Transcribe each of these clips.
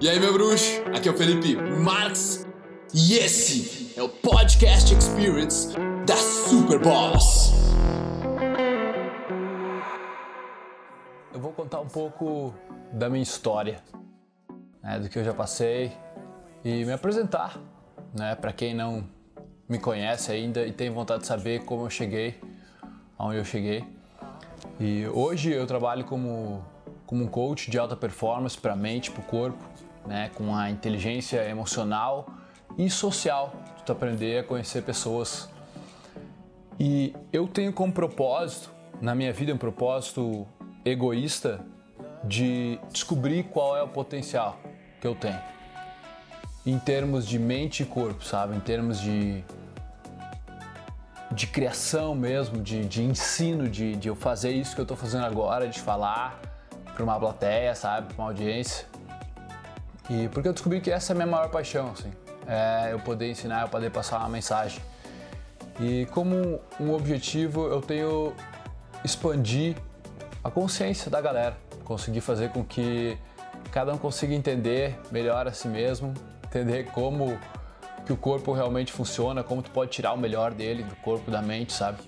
E aí, meu bruxo? Aqui é o Felipe Marx e esse é o Podcast Experience da Super Boss. Eu vou contar um pouco da minha história, né, do que eu já passei e me apresentar, né, para quem não me conhece ainda e tem vontade de saber como eu cheguei, aonde eu cheguei. E hoje eu trabalho como como um coach de alta performance para mente, para o corpo, né, com a inteligência emocional e social, tu aprender a conhecer pessoas. E eu tenho como propósito, na minha vida, um propósito egoísta de descobrir qual é o potencial que eu tenho. Em termos de mente e corpo, sabe? Em termos de, de criação mesmo, de, de ensino, de, de eu fazer isso que eu estou fazendo agora, de falar para uma plateia, sabe? Para uma audiência. E porque eu descobri que essa é a minha maior paixão, assim, é eu poder ensinar, eu poder passar uma mensagem. E como um objetivo, eu tenho expandir a consciência da galera, conseguir fazer com que cada um consiga entender melhor a si mesmo, entender como que o corpo realmente funciona, como tu pode tirar o melhor dele, do corpo, da mente, sabe?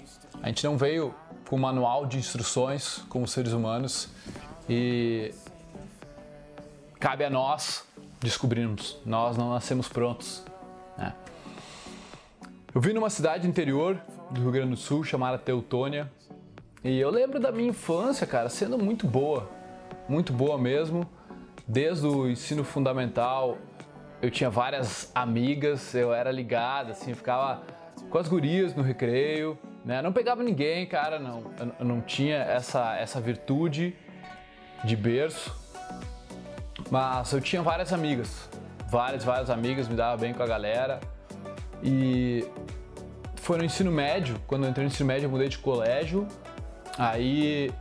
A gente não veio com um manual de instruções como seres humanos e cabe a nós descobrirmos. Nós não nascemos prontos. Né? Eu vim numa cidade interior do Rio Grande do Sul chamada Teutônia e eu lembro da minha infância, cara, sendo muito boa, muito boa mesmo. Desde o ensino fundamental eu tinha várias amigas, eu era ligado, assim, ficava com as gurias no recreio, né? Não pegava ninguém, cara, não, eu não tinha essa, essa virtude de berço, mas eu tinha várias amigas, várias, várias amigas, me dava bem com a galera. E foi no ensino médio, quando eu entrei no ensino médio eu mudei de colégio. Aí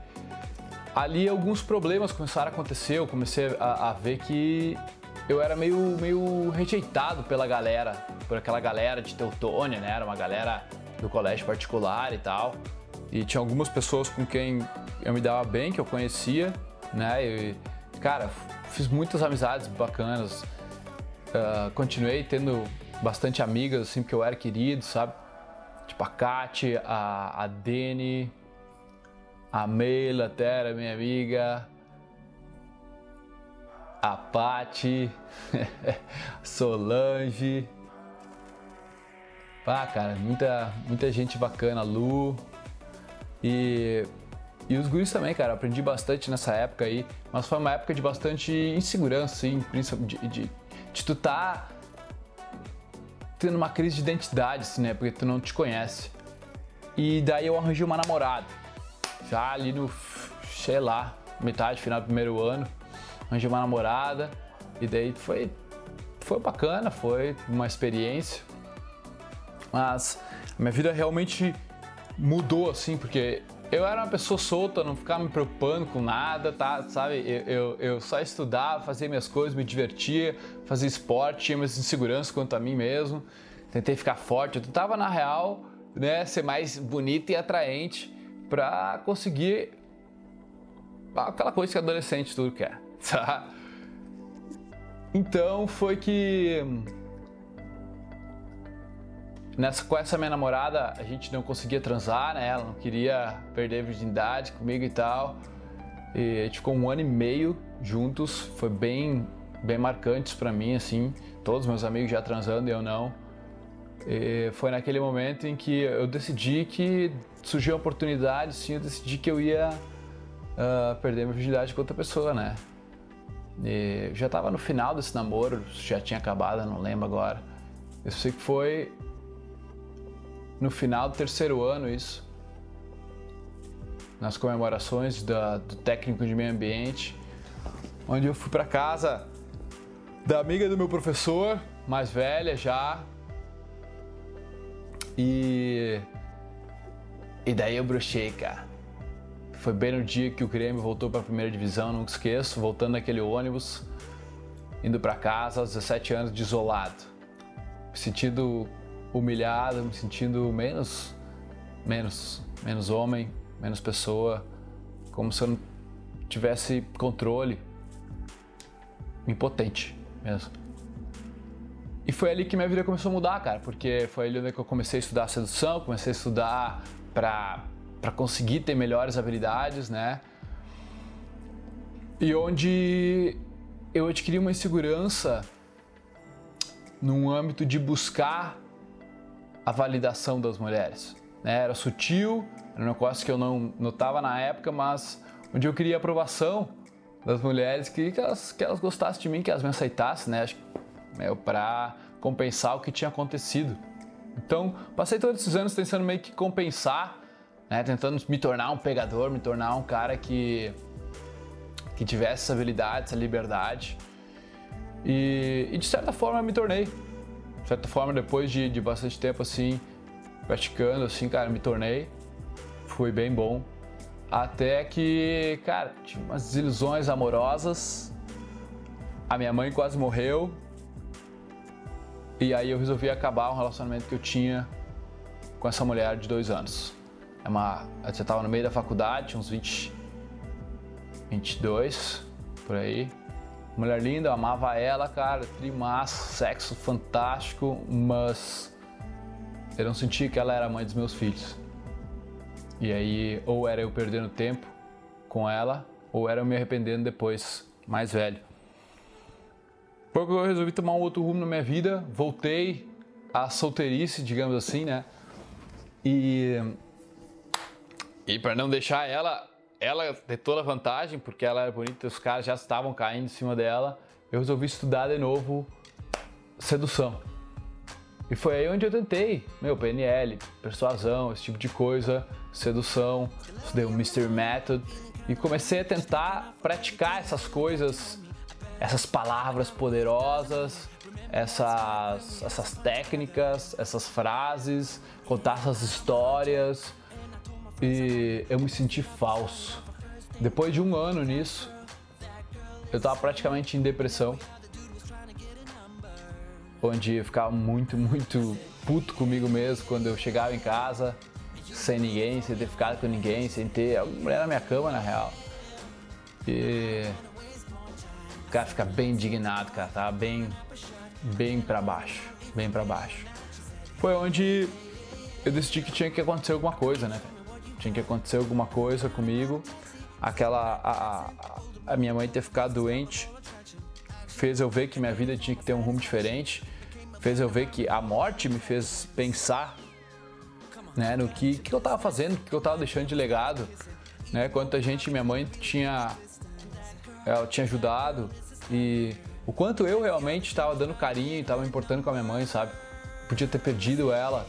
ali alguns problemas começaram a acontecer, eu comecei a, a ver que eu era meio, meio rejeitado pela galera, por aquela galera de Teutônia, né? Era uma galera do colégio particular e tal. E tinha algumas pessoas com quem eu me dava bem, que eu conhecia, né? E, cara, fiz muitas amizades bacanas. Uh, continuei tendo bastante amigas, assim, porque eu era querido, sabe? Tipo a Kate, a, a Deni, a Meila até era minha amiga, a Pati, Solange. Ah, cara, muita, muita gente bacana, Lu. E e os guris também, cara, aprendi bastante nessa época aí, mas foi uma época de bastante insegurança, assim, de, de, de tu tá tendo uma crise de identidade, assim, né, porque tu não te conhece. E daí eu arranjei uma namorada, já ali no, sei lá, metade, final do primeiro ano, arranjei uma namorada, e daí foi, foi bacana, foi uma experiência, mas minha vida realmente mudou, assim, porque eu era uma pessoa solta, não ficava me preocupando com nada, tá? Sabe? Eu, eu, eu, só estudava, fazia minhas coisas, me divertia, fazia esporte, tinha minhas inseguranças quanto a mim mesmo. Tentei ficar forte. Eu tentava, na real, né, ser mais bonito e atraente pra conseguir aquela coisa que adolescente tudo quer, tá? Então foi que Nessa, com essa minha namorada, a gente não conseguia transar, né? Ela não queria perder a virgindade comigo e tal. E a gente ficou um ano e meio juntos, foi bem, bem marcantes para mim, assim. Todos meus amigos já transando e eu não. E foi naquele momento em que eu decidi que surgiu a oportunidade, sim, eu decidi que eu ia uh, perder minha virgindade com outra pessoa, né? E já tava no final desse namoro, já tinha acabado, não lembro agora. Eu sei que foi no final do terceiro ano isso, nas comemorações da, do técnico de meio ambiente, onde eu fui para casa da amiga do meu professor, mais velha já, e e daí eu bruxei, cara. Foi bem no dia que o Grêmio voltou para a primeira divisão, nunca esqueço, voltando naquele ônibus, indo para casa aos 17 anos, desolado, sentindo humilhado, me sentindo menos, menos, menos homem, menos pessoa, como se eu não tivesse controle, impotente. mesmo. E foi ali que minha vida começou a mudar, cara, porque foi ali que eu comecei a estudar sedução, comecei a estudar pra, pra conseguir ter melhores habilidades, né? E onde eu adquiri uma insegurança num âmbito de buscar a validação das mulheres. Né? Era sutil, era um negócio que eu não notava na época, mas onde eu queria aprovação das mulheres, queria que elas, que elas gostassem de mim, que elas me aceitassem, né? para compensar o que tinha acontecido. Então, passei todos esses anos tentando meio que compensar, né? tentando me tornar um pegador, me tornar um cara que, que tivesse essa habilidade, essa liberdade. E, e de certa forma me tornei. De certa forma, depois de, de bastante tempo assim, praticando, assim, cara, me tornei. Foi bem bom. Até que, cara, tive umas desilusões amorosas. A minha mãe quase morreu. E aí eu resolvi acabar um relacionamento que eu tinha com essa mulher de dois anos. É uma, eu já estava no meio da faculdade, uns 20, 22, por aí. Mulher linda, eu amava ela, cara, trimaço, sexo fantástico, mas eu não sentia que ela era a mãe dos meus filhos. E aí, ou era eu perdendo tempo com ela, ou era eu me arrependendo depois, mais velho. Porque eu resolvi tomar um outro rumo na minha vida, voltei à solteirice, digamos assim, né? E e para não deixar ela ela ter toda a vantagem, porque ela era bonita, os caras já estavam caindo em cima dela, eu resolvi estudar de novo sedução. E foi aí onde eu tentei, meu, PNL, persuasão, esse tipo de coisa, sedução, estudei o Mr. Method e comecei a tentar praticar essas coisas essas palavras poderosas, essas, essas técnicas, essas frases, contar essas histórias. E eu me senti falso. Depois de um ano nisso, eu estava praticamente em depressão. Onde eu ficava muito, muito puto comigo mesmo quando eu chegava em casa sem ninguém, sem ter ficado com ninguém, sem ter alguma mulher na minha cama na real. E o cara fica bem indignado, cara, tá bem, bem para baixo, bem para baixo. Foi onde eu decidi que tinha que acontecer alguma coisa, né? Tinha que acontecer alguma coisa comigo. Aquela, a, a, minha mãe ter ficado doente fez eu ver que minha vida tinha que ter um rumo diferente, fez eu ver que a morte me fez pensar né, no que, que eu tava fazendo, o que eu tava deixando de legado, né, quanta gente minha mãe tinha ela tinha ajudado e o quanto eu realmente estava dando carinho e estava importando com a minha mãe, sabe? Podia ter perdido ela.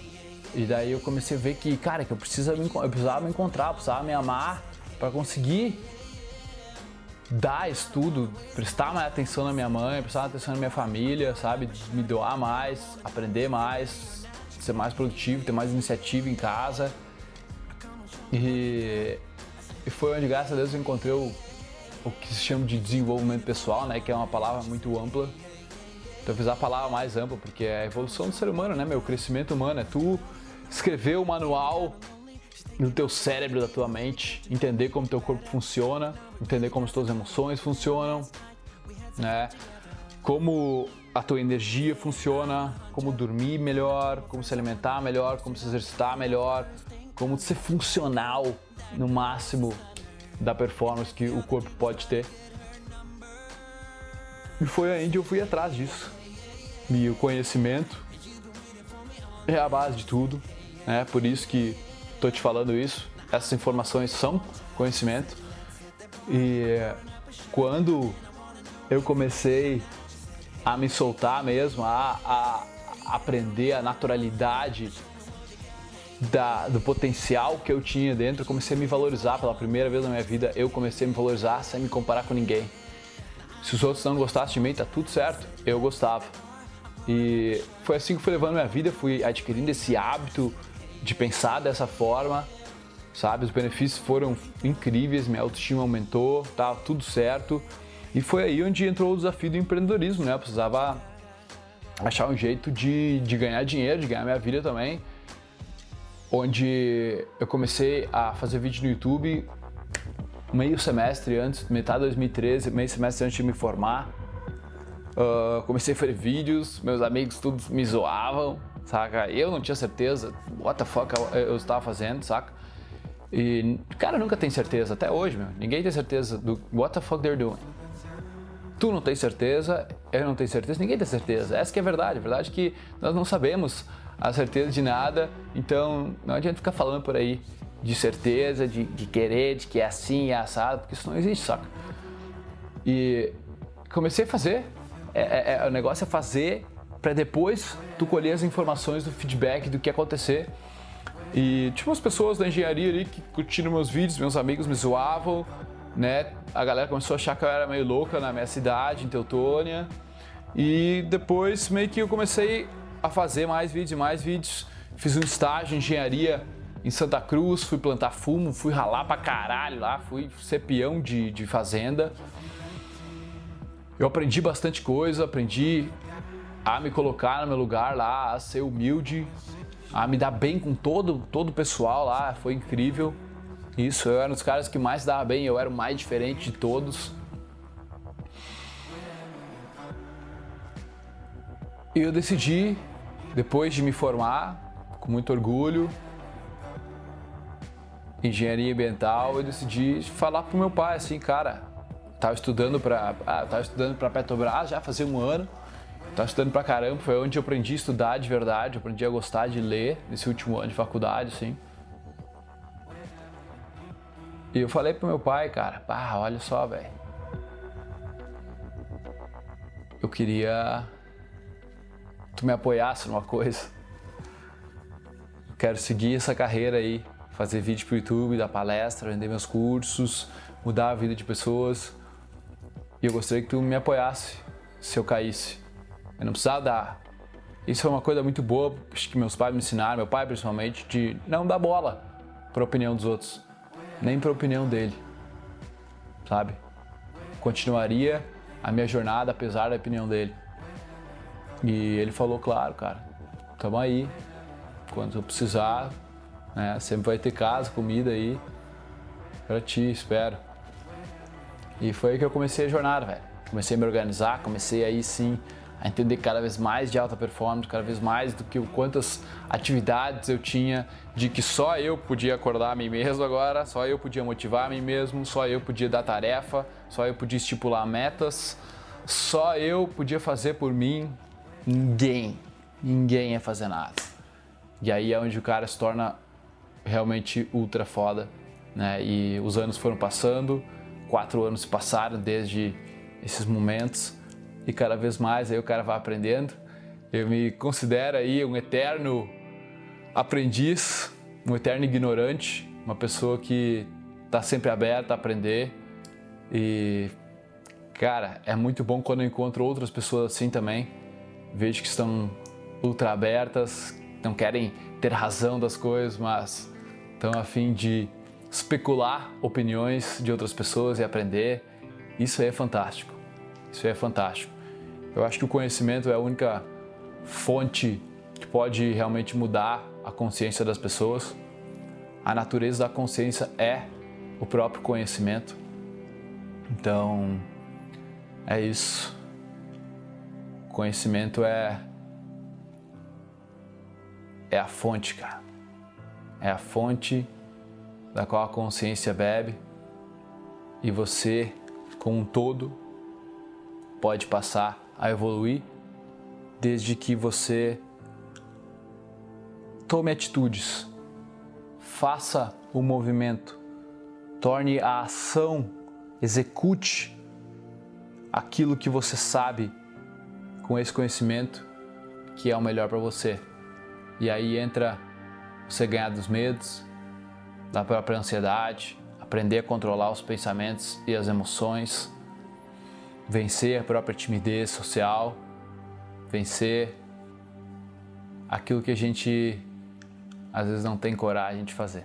E daí eu comecei a ver que, cara, que eu, precisa me, eu precisava me encontrar, precisava me amar para conseguir dar estudo, prestar mais atenção na minha mãe, prestar mais atenção na minha família, sabe? Me doar mais, aprender mais, ser mais produtivo, ter mais iniciativa em casa. E, e foi onde, graças a Deus, eu encontrei o o que se chama de desenvolvimento pessoal, né, que é uma palavra muito ampla. Talvez a palavra mais ampla, porque é a evolução do ser humano, né, meu, crescimento humano, é tu escrever o manual do teu cérebro, da tua mente, entender como teu corpo funciona, entender como as tuas emoções funcionam, né? Como a tua energia funciona, como dormir melhor, como se alimentar melhor, como se exercitar melhor, como ser funcional no máximo da performance que o corpo pode ter. E foi aí onde eu fui atrás disso. E o conhecimento é a base de tudo, né? Por isso que estou te falando isso. Essas informações são conhecimento. E quando eu comecei a me soltar mesmo, a, a aprender a naturalidade da, do potencial que eu tinha dentro, eu comecei a me valorizar pela primeira vez na minha vida. Eu comecei a me valorizar sem me comparar com ninguém. Se os outros não gostassem de mim, tá tudo certo. Eu gostava. E foi assim que fui levando minha vida, fui adquirindo esse hábito de pensar dessa forma, sabe? Os benefícios foram incríveis, minha autoestima aumentou, tava tudo certo. E foi aí onde entrou o desafio do empreendedorismo, né? Eu precisava achar um jeito de, de ganhar dinheiro, de ganhar minha vida também onde eu comecei a fazer vídeo no YouTube meio semestre antes, metade de 2013, meio semestre antes de me formar. Uh, comecei a fazer vídeos, meus amigos todos me zoavam, saca? Eu não tinha certeza what the fuck eu, estava fazendo, saca? E, cara, nunca tem certeza, até hoje, meu. Ninguém tem certeza do what the fuck they're doing. Tu não tem certeza, eu não tenho certeza, ninguém tem certeza. Essa que é a verdade. A verdade é que nós não sabemos a certeza de nada, então não adianta ficar falando por aí de certeza, de, de querer, de que é assim, é assado, porque isso não existe, saca? E comecei a fazer. É, é, é o negócio é fazer para depois tu colher as informações do feedback do que acontecer e tinha umas pessoas da engenharia ali que curtiram meus vídeos, meus amigos me zoavam, né? A galera começou a achar que eu era meio louca na minha cidade, em Teutônia. E depois meio que eu comecei a fazer mais vídeos e mais vídeos. Fiz um estágio em engenharia em Santa Cruz, fui plantar fumo, fui ralar pra caralho lá, fui ser peão de, de fazenda. Eu aprendi bastante coisa, aprendi a me colocar no meu lugar lá, a ser humilde, a me dar bem com todo, todo o pessoal lá, foi incrível. Isso, eu era um dos caras que mais dava bem, eu era o mais diferente de todos. E eu decidi, depois de me formar, com muito orgulho, engenharia ambiental, eu decidi falar pro meu pai assim, cara, tava estudando para, ah, tava estudando para Petrobras já fazia um ano Tava estudando pra caramba, foi onde eu aprendi a estudar de verdade, aprendi a gostar de ler nesse último ano de faculdade, assim. E eu falei pro meu pai, cara, pá, olha só, velho. Eu queria tu me apoiasse numa coisa. Eu quero seguir essa carreira aí, fazer vídeo pro YouTube, dar palestra, vender meus cursos, mudar a vida de pessoas. E eu gostaria que tu me apoiasse se eu caísse. Eu não precisava dar. Isso foi uma coisa muito boa que meus pais me ensinaram, meu pai principalmente, de não dar bola para a opinião dos outros, nem para a opinião dele, sabe? Continuaria a minha jornada apesar da opinião dele. E ele falou, claro, cara, tamo aí. Quando eu precisar, né, sempre vai ter casa, comida aí para ti, espero. E foi aí que eu comecei a jornada, velho. Comecei a me organizar, comecei aí sim a entender cada vez mais de alta performance, cada vez mais do que quantas atividades eu tinha, de que só eu podia acordar a mim mesmo agora, só eu podia motivar a mim mesmo, só eu podia dar tarefa, só eu podia estipular metas, só eu podia fazer por mim. Ninguém, ninguém ia fazer nada. E aí é onde o cara se torna realmente ultra foda, né? E os anos foram passando, quatro anos passaram desde esses momentos e cada vez mais aí o cara vai aprendendo. Eu me considero aí um eterno aprendiz, um eterno ignorante, uma pessoa que está sempre aberta a aprender e cara, é muito bom quando eu encontro outras pessoas assim também. Vejo que estão ultra abertas, não querem ter razão das coisas, mas estão a fim de especular opiniões de outras pessoas e aprender. Isso aí é fantástico. Isso aí é fantástico. Eu acho que o conhecimento é a única fonte que pode realmente mudar a consciência das pessoas. A natureza da consciência é o próprio conhecimento. Então, é isso. Conhecimento é é a fonte, cara. É a fonte da qual a consciência bebe e você, como um todo, pode passar a evoluir desde que você tome atitudes, faça o movimento, torne a ação, execute aquilo que você sabe com esse conhecimento que é o melhor para você. E aí entra você ganhar dos medos, da própria ansiedade, aprender a controlar os pensamentos e as emoções vencer a própria timidez social, vencer aquilo que a gente às vezes não tem coragem de fazer.